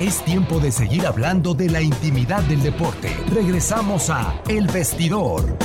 Es tiempo de seguir hablando de la intimidad del deporte. Regresamos a El Vestidor.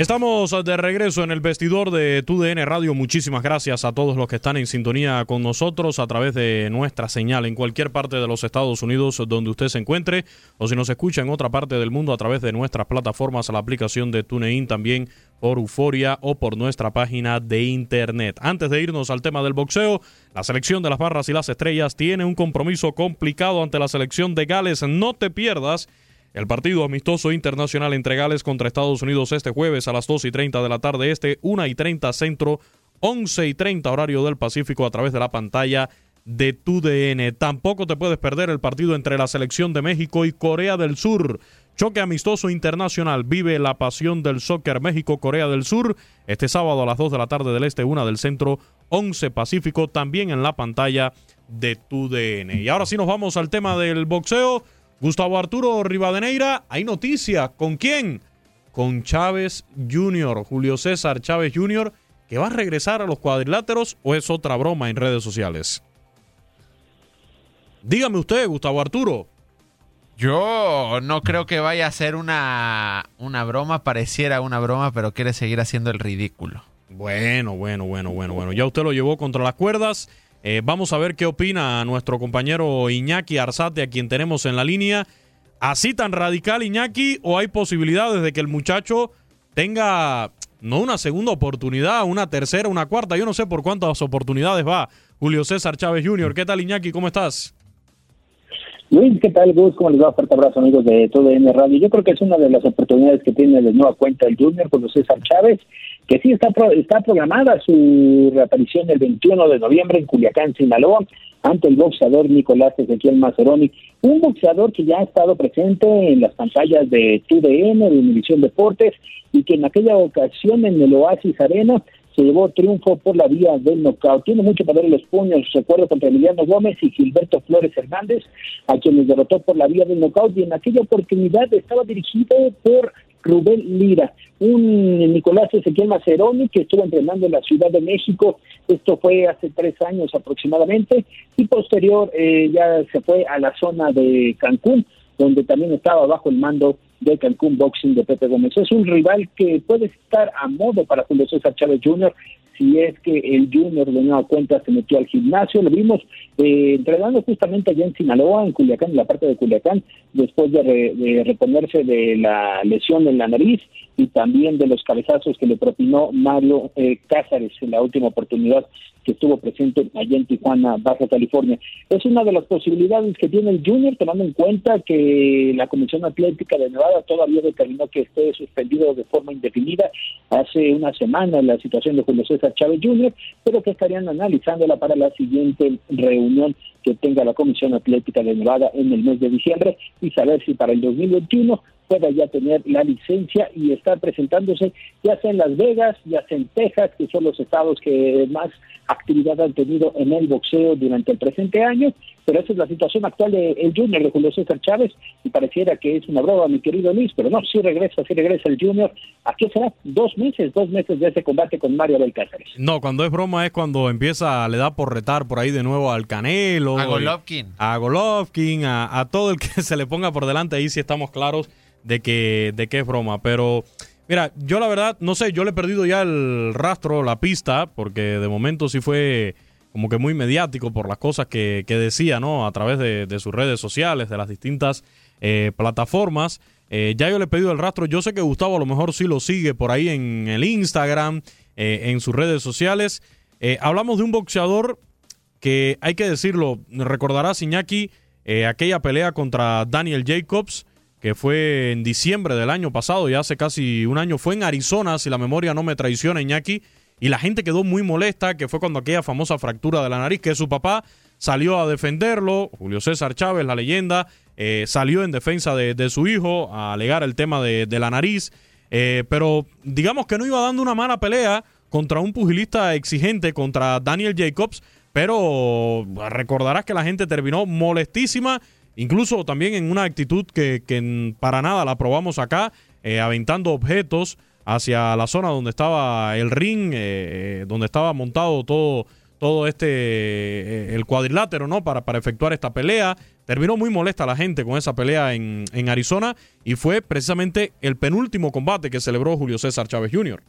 Estamos de regreso en el vestidor de TUDN Radio. Muchísimas gracias a todos los que están en sintonía con nosotros a través de nuestra señal en cualquier parte de los Estados Unidos donde usted se encuentre o si nos escucha en otra parte del mundo a través de nuestras plataformas, la aplicación de TuneIn también por Euforia o por nuestra página de internet. Antes de irnos al tema del boxeo, la selección de las barras y las estrellas tiene un compromiso complicado ante la selección de Gales. No te pierdas el partido amistoso internacional entre Gales contra Estados Unidos este jueves a las 2 y 30 de la tarde este, 1 y 30 centro, 11 y 30 horario del Pacífico a través de la pantalla de tu DN. Tampoco te puedes perder el partido entre la selección de México y Corea del Sur. Choque amistoso internacional. Vive la pasión del soccer México-Corea del Sur. Este sábado a las 2 de la tarde del Este, 1 del Centro, 11 Pacífico, también en la pantalla de tu DN. Y ahora sí nos vamos al tema del boxeo. Gustavo Arturo Rivadeneira, hay noticia. ¿Con quién? Con Chávez Jr., Julio César Chávez Jr., que va a regresar a los cuadriláteros o es otra broma en redes sociales. Dígame usted, Gustavo Arturo. Yo no creo que vaya a ser una, una broma, pareciera una broma, pero quiere seguir haciendo el ridículo. Bueno, bueno, bueno, bueno, bueno. Ya usted lo llevó contra las cuerdas. Eh, vamos a ver qué opina nuestro compañero Iñaki Arzate, a quien tenemos en la línea. ¿Así tan radical, Iñaki, o hay posibilidades de que el muchacho tenga no una segunda oportunidad, una tercera, una cuarta? Yo no sé por cuántas oportunidades va Julio César Chávez Jr. ¿Qué tal, Iñaki? ¿Cómo estás? Luis, ¿qué tal, Gus? ¿Cómo les va? Fuerte abrazo, amigos de todo N Radio. Yo creo que es una de las oportunidades que tiene de nueva cuenta el Junior, Julio César Chávez que sí está, está programada su reaparición el 21 de noviembre en Culiacán, Sinaloa, ante el boxeador Nicolás Ezequiel Mazeroni, un boxeador que ya ha estado presente en las pantallas de TUDN, de Univisión Deportes, y que en aquella ocasión en el Oasis Arena se llevó triunfo por la vía del knockout. Tiene mucho poder en los puños, recuerdo contra Emiliano Gómez y Gilberto Flores Hernández, a quienes derrotó por la vía del knockout, y en aquella oportunidad estaba dirigido por Rubén Lira, un Nicolás Ezequiel Maceroni que estuvo entrenando en la Ciudad de México, esto fue hace tres años aproximadamente, y posterior eh, ya se fue a la zona de Cancún, donde también estaba bajo el mando de Cancún Boxing de Pepe Gómez. Es un rival que puede estar a modo para Julio César Chávez Jr., si es que el Junior de nueva cuenta se metió al gimnasio. Lo vimos eh, entrenando justamente allá en Sinaloa, en Culiacán, en la parte de Culiacán, después de, reponerse de la lesión en la nariz y también de los cabezazos que le propinó Mario eh, Cázares en la última oportunidad que estuvo presente allá en Tijuana, Baja California. Es una de las posibilidades que tiene el Junior, tomando en cuenta que la Comisión Atlética de Nevada todavía determinó que esté suspendido de forma indefinida hace una semana la situación de Julio César Chávez Jr., pero que estarían analizándola para la siguiente reunión que tenga la Comisión Atlética de Nevada en el mes de diciembre y saber si para el 2021 pueda ya tener la licencia y estar presentándose ya sea en Las Vegas, ya sea en Texas, que son los estados que más actividad han tenido en el boxeo durante el presente año, pero esa es la situación actual del el Junior de Julio César Chávez y pareciera que es una broma, mi querido Luis, pero no, sí regresa, sí regresa el Junior. ¿A qué será? Dos meses, dos meses de ese combate con Mario Belcáceres. No, cuando es broma es cuando empieza, le da por retar por ahí de nuevo al Canelo. A Golovkin. A Golovkin, a, a todo el que se le ponga por delante, ahí sí estamos claros de que, de que es broma. Pero mira, yo la verdad, no sé, yo le he perdido ya el rastro, la pista, porque de momento sí fue como que muy mediático por las cosas que, decía, ¿no? A través de, sus redes sociales, de las distintas eh, plataformas. Eh, ya yo le he pedido el rastro. Yo sé que Gustavo a lo mejor sí lo sigue por ahí en el Instagram, eh, en sus redes sociales. hablamos de un boxeador que hay que decirlo, recordarás Iñaki aquella pelea contra Daniel Jacobs que fue en diciembre del año pasado, ya hace casi un año, fue en Arizona, si la memoria no me traiciona, Iñaki, y la gente quedó muy molesta, que fue cuando aquella famosa fractura de la nariz, que su papá salió a defenderlo, Julio César Chávez, la leyenda, eh, salió en defensa de, su hijo a alegar el tema de, la nariz, eh, pero digamos que no iba dando una mala pelea contra un pugilista exigente, contra Daniel Jacobs, pero recordarás que la gente terminó molestísima Incluso también en una actitud que, para nada la probamos acá, eh, aventando objetos hacia la zona donde estaba el ring, eh, eh, donde estaba montado todo, todo este, el cuadrilátero, ¿no? Para, para efectuar esta pelea. Terminó muy molesta la gente con esa pelea en, en Arizona y fue precisamente el penúltimo combate que celebró Julio César Chávez Jr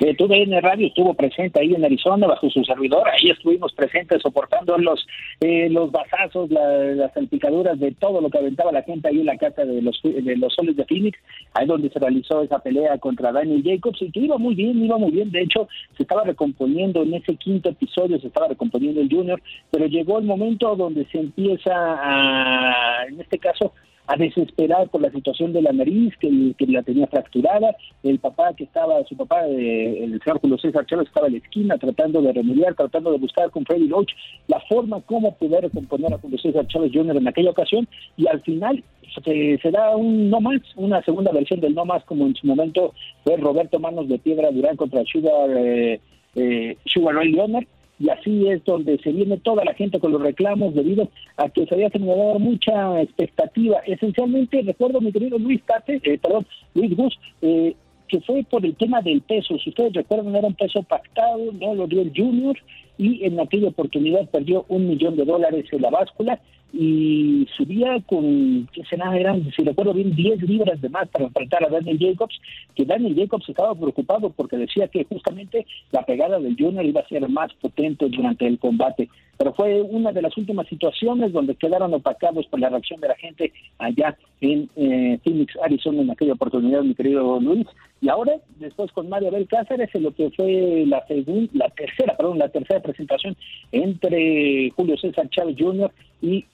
que TUDN Radio estuvo presente ahí en Arizona bajo su servidor, ahí estuvimos presentes soportando los eh, los basazos, las salpicaduras de todo lo que aventaba la gente ahí en la casa de los de los soles de Phoenix, ahí donde se realizó esa pelea contra Daniel Jacobs y que iba muy bien, iba muy bien, de hecho se estaba recomponiendo en ese quinto episodio, se estaba recomponiendo el Junior, pero llegó el momento donde se empieza a, en este caso, a desesperar por la situación de la nariz, que, la tenía fracturada. El papá que estaba, su papá, eh, el señor Julio César Chávez, estaba en la esquina tratando de remediar, tratando de buscar con Freddy Roach la forma como poder recomponer a Julio César Chávez Jr. en aquella ocasión. Y al final se, da un no más, una segunda versión del no más, como en su momento fue Roberto Manos de Piedra Durán contra Sugar, eh, eh, Sugar Ray Leonard y así es donde se viene toda la gente con los reclamos debido a que se había generado mucha expectativa. Esencialmente, recuerdo mi querido Luis Tate, eh, perdón, Luis Gus, eh, que fue por el tema del peso. Si ustedes recuerdan, era un peso pactado, no lo dio el Junior y en aquella oportunidad perdió un millón de dólares en la báscula y subía con, ¿qué será? Eran, si recuerdo bien, 10 libras de más para enfrentar a Daniel Jacobs, que Daniel Jacobs estaba preocupado porque decía que justamente la pegada del Junior iba a ser más potente durante el combate. Pero fue una de las últimas situaciones donde quedaron opacados por la reacción de la gente allá en eh, Phoenix, Arizona, en aquella oportunidad, mi querido Luis. Y ahora, después con Mario Abel Cáceres, en lo que fue la, segunda, la tercera, perdón, la tercera presentación entre Julio César Chávez Jr. y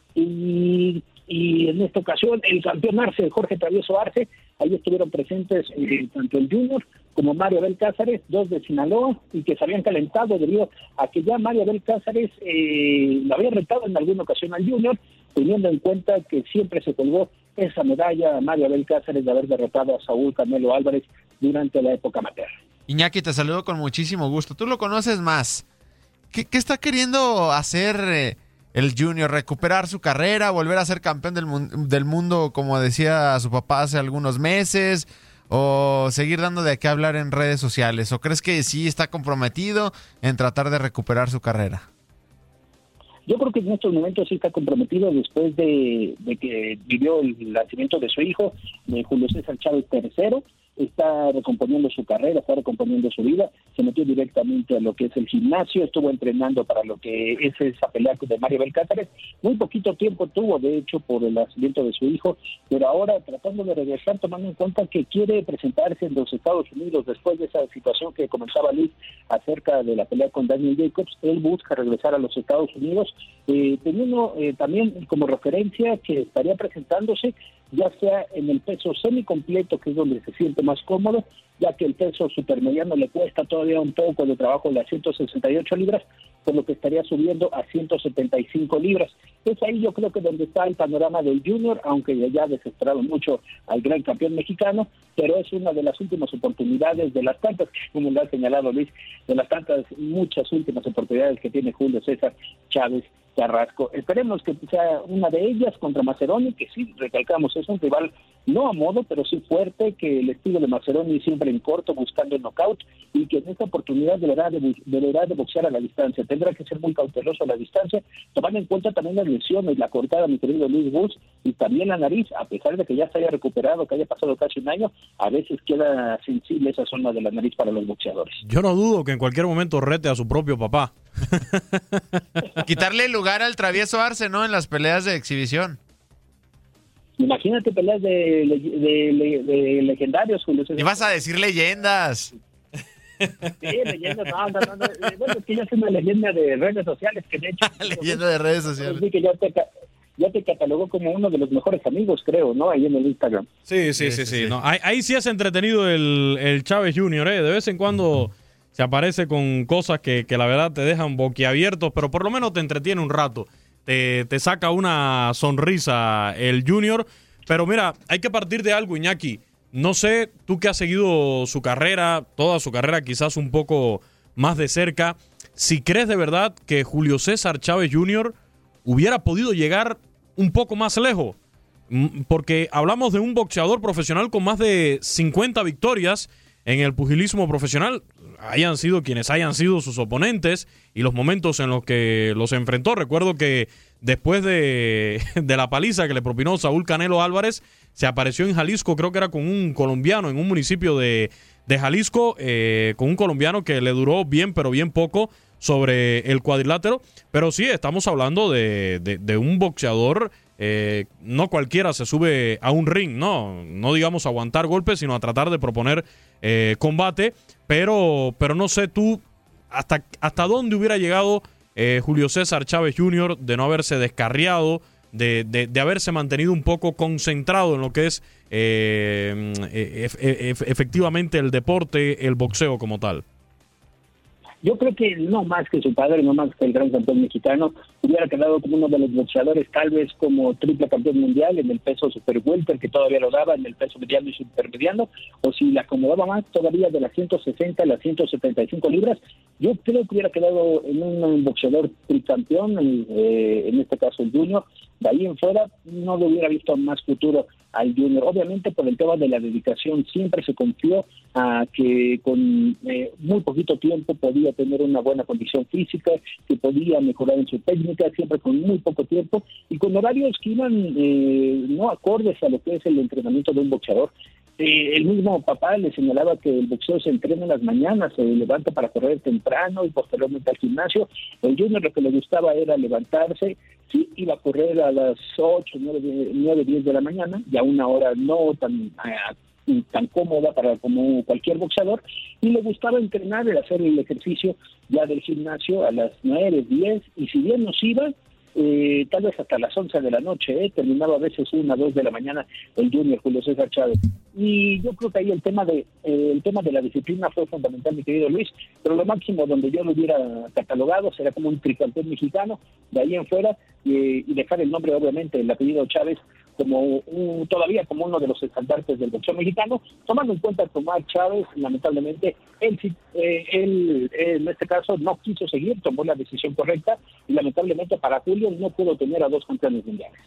y, en esta ocasión el campeón Arce, Jorge Travieso Arce, ahí estuvieron presentes eh, tanto el Junior como Mario Abel Cázares, dos de Sinaloa, y que se habían calentado debido a que ya Mario Abel Cázares eh, lo había retado en alguna ocasión al Junior, teniendo en cuenta que siempre se colgó esa medalla a Mario Abel Cázares de haber derrotado a Saúl Canelo Álvarez durante la época materna. Iñaki, te saludo con muchísimo gusto. Tú lo conoces más. ¿Qué, está queriendo hacer? Eh, el Junior? ¿Recuperar su carrera? ¿Volver a ser campeón del, del mundo, como decía su papá hace algunos meses? ¿O seguir dando de qué hablar en redes sociales? ¿O crees que sí está comprometido en tratar de recuperar su carrera? Yo creo que en estos momentos sí está comprometido después de, de que vivió el nacimiento de su hijo, de Julio César Chávez III está recomponiendo su carrera, está recomponiendo su vida, se metió directamente a lo que es el gimnasio, estuvo entrenando para lo que es esa pelea de Mario Belcáceres, muy poquito tiempo tuvo, de hecho, por el nacimiento de su hijo, pero ahora tratando de regresar, tomando en cuenta que quiere presentarse en los Estados Unidos después de esa situación que comenzaba Liz acerca de la pelea con Daniel Jacobs, él busca regresar a los Estados Unidos, eh, teniendo eh, también como referencia que estaría presentándose ya sea en el peso semicompleto, que es donde se siente más cómodo, ya que el peso supermediano le cuesta todavía un poco de trabajo las 168 libras, por lo que estaría subiendo a 175 libras. Es ahí yo creo que donde está el panorama del junior, aunque ya ha desesperado mucho al gran campeón mexicano, pero es una de las últimas oportunidades, de las tantas, como le ha señalado Luis, de las tantas, muchas últimas oportunidades que tiene Julio César Chávez Carrasco. Esperemos que sea una de ellas contra Maceroni, que sí, recalcamos, es un rival no a modo, pero sí fuerte, que el estilo de Maceroni siempre en corto, buscando el knockout, y que en esta oportunidad deberá de, deberá de boxear a la distancia. Tendrá que ser muy cauteloso a la distancia, tomando en cuenta también las lesiones, la cortada, mi querido Luis Bus, y también la nariz, a pesar de que ya se haya recuperado, que haya pasado casi un año, a veces queda sensible esa zona de la nariz para los boxeadores. Yo no dudo que en cualquier momento rete a su propio papá. Quitarle lugar al travieso Arce, ¿no? En las peleas de exhibición. Imagínate peleas de, de, legendarios, Julio. ¿Y vas a decir leyendas? Sí, leyendas, no, no, no, eh, Bueno, es que yo soy una leyenda de redes sociales, que de hecho... leyenda de redes sociales. Sí, que ya te, ya te catalogó como uno de los mejores amigos, creo, ¿no? Ahí en el Instagram. Sí, sí, sí, sí. No, ahí, ahí, sí has entretenido el, el Chávez Junior, ¿eh? De vez en cuando se aparece con cosas que, que, la verdad te dejan boquiabiertos, pero por lo menos te entretiene un rato. Te, saca una sonrisa el Junior. Pero mira, hay que partir de algo, Iñaki. No sé, tú que has seguido su carrera, toda su carrera quizás un poco más de cerca, si crees de verdad que Julio César Chávez Jr. hubiera podido llegar un poco más lejos. Mm, porque hablamos de un boxeador profesional con más de 50 victorias en el pugilismo profesional hayan sido quienes hayan sido sus oponentes y los momentos en los que los enfrentó. Recuerdo que después de, la paliza que le propinó Saúl Canelo Álvarez, se apareció en Jalisco, creo que era con un colombiano, en un municipio de, Jalisco, eh, con un colombiano que le duró bien, pero bien poco sobre el cuadrilátero. Pero sí, estamos hablando de, de, un boxeador. Eh, no cualquiera se sube a un ring, no, no digamos aguantar golpes, sino a tratar de proponer eh, combate. Pero, pero no sé tú hasta, hasta dónde hubiera llegado eh, Julio César Chávez Jr. de no haberse descarriado, de, de, haberse mantenido un poco concentrado en lo que es eh, efectivamente el deporte, el boxeo como tal. Yo creo que no más que su padre, no más que el gran campeón mexicano, hubiera quedado como uno de los boxeadores, tal vez como triple campeón mundial en el peso super welter, que todavía lo daba en el peso mediano y supermediano, o si le acomodaba más todavía de las 160 a las 175 libras, yo creo que hubiera quedado en un boxeador tricampeón, eh, en este caso el Junior, de ahí en fuera no le hubiera visto más futuro al Junior. Obviamente por el tema de la dedicación siempre se confió a que con eh, muy poquito tiempo podía tener una buena condición física, que podía mejorar en su técnica, siempre con muy poco tiempo y con horarios que iban eh, no acordes a lo que es el entrenamiento de un boxeador. Eh, el mismo papá le señalaba que el boxeo se entrena en las mañanas, se levanta para correr temprano y posteriormente al gimnasio. El junior lo que le gustaba era levantarse, sí, iba a correr a las 8, 9, 9 10 de la mañana, ya una hora no tan eh, tan cómoda para como cualquier boxeador y le gustaba entrenar y hacer el ejercicio ya del gimnasio a las 9, 10 y si bien nos iba, eh, tal vez hasta las 11 de la noche, ¿eh? terminaba a veces una, dos de la mañana el junior Julio César Chávez. Y yo creo que ahí el tema de eh, el tema de la disciplina fue fundamental, mi querido Luis, pero lo máximo donde yo lo hubiera catalogado será como un tricampeón mexicano, de ahí en fuera, y dejar el nombre, obviamente, el apellido Chávez como un, todavía como uno de los estandartes del boxeo mexicano, tomando en cuenta que Omar Chávez, lamentablemente, él, eh, él en este caso no quiso seguir, tomó la decisión correcta y lamentablemente para Julio no pudo tener a dos campeones mundiales.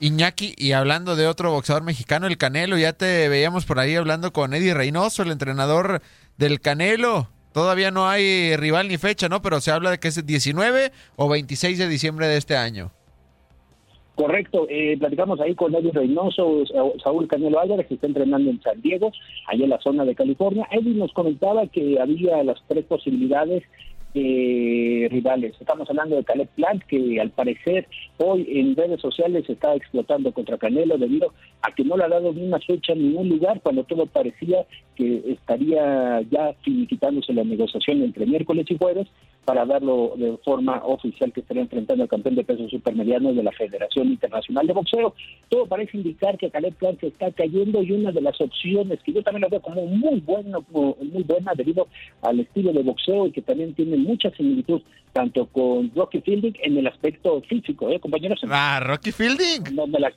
Iñaki, y hablando de otro boxeador mexicano, el Canelo, ya te veíamos por ahí hablando con Eddie Reynoso, el entrenador del Canelo. Todavía no hay rival ni fecha, ¿no? Pero se habla de que es el 19 o 26 de diciembre de este año. Correcto, eh, platicamos ahí con Eddie Reynoso, Saúl Canelo Álvarez, que está entrenando en San Diego, allá en la zona de California. Eddie nos comentaba que había las tres posibilidades eh, rivales. Estamos hablando de Caleb Plant, que al parecer hoy en redes sociales está explotando contra Canelo debido a que no le ha dado ni una fecha en ningún lugar cuando todo parecía que estaría ya finiquitándose la negociación entre miércoles y jueves para darlo de forma oficial que estaría enfrentando al campeón de peso supermediano de la Federación Internacional de Boxeo. Todo parece indicar que Caleb Plant se está cayendo y una de las opciones que yo también lo veo como muy bueno, muy buena debido al estilo de boxeo y que también tiene mucha similitud tanto con Rocky Fielding en el aspecto físico, ¿eh, compañeros? Ah, Rocky Fielding.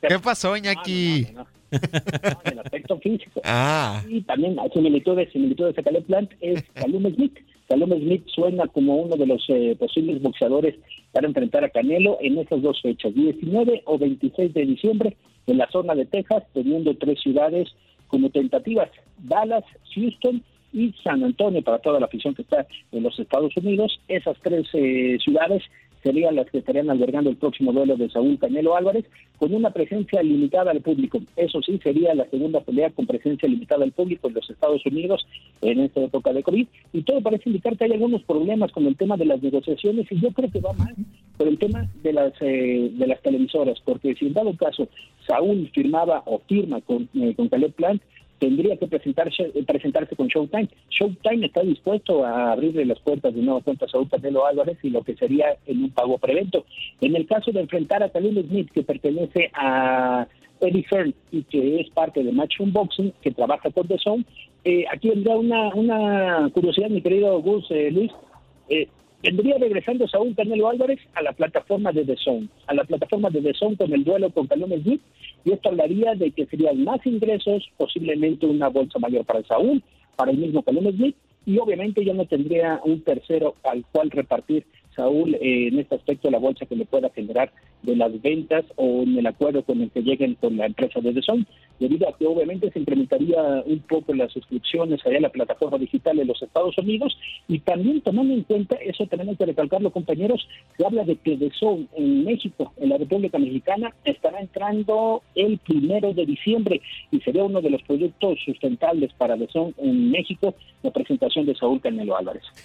¿Qué pasó, Iñaki? En el aspecto físico. Ah. Y también hay similitudes, similitudes de Caleb Plant es Calum Smith. Calum Smith suena como uno de los eh, posibles boxeadores para enfrentar a Canelo en estas dos fechas, 19 o 26 de diciembre, en la zona de Texas, teniendo tres ciudades como tentativas, Dallas, Houston y San Antonio para toda la afición que está en los Estados Unidos. Esas tres eh, ciudades serían las que estarían albergando el próximo duelo de Saúl Canelo Álvarez, con una presencia limitada al público. Eso sí, sería la segunda pelea con presencia limitada al público en los Estados Unidos en esta época de COVID. Y todo parece indicar que hay algunos problemas con el tema de las negociaciones, y yo creo que va más por el tema de las, eh, de las televisoras, porque si en dado caso Saúl firmaba o firma con, eh, con Caleb Plant, tendría que presentarse, presentarse con Showtime. Showtime está dispuesto a abrirle las puertas de nuevo cuenta a Canelo Álvarez y lo que sería en un pago prevento. En el caso de enfrentar a Khalil Smith, que pertenece a Eddie Fern y que es parte de Matchroom Boxing, que trabaja con The Zone, eh, aquí vendría una, una curiosidad, mi querido Gus eh, Luis. Eh, vendría regresando Saúl Canelo Álvarez a la plataforma de The Zone, a la plataforma de The Zone con el duelo con Canelo Smith y esto hablaría de que serían más ingresos, posiblemente una bolsa mayor para Saúl, para el mismo Calum Smith, y obviamente ya no tendría un tercero al cual repartir Saúl, eh, en este aspecto la bolsa que le pueda generar de las ventas o en el acuerdo con el que lleguen con la empresa de Deson, debido a que obviamente se incrementaría un poco las suscripciones allá a la plataforma digital de los Estados Unidos y también tomando en cuenta, eso tenemos que recalcarlo compañeros, se habla de que Deson en México, en la República Mexicana, estará entrando el primero de diciembre y sería uno de los proyectos sustentables para Deson en México, la presentación de Saúl Canelo Álvarez.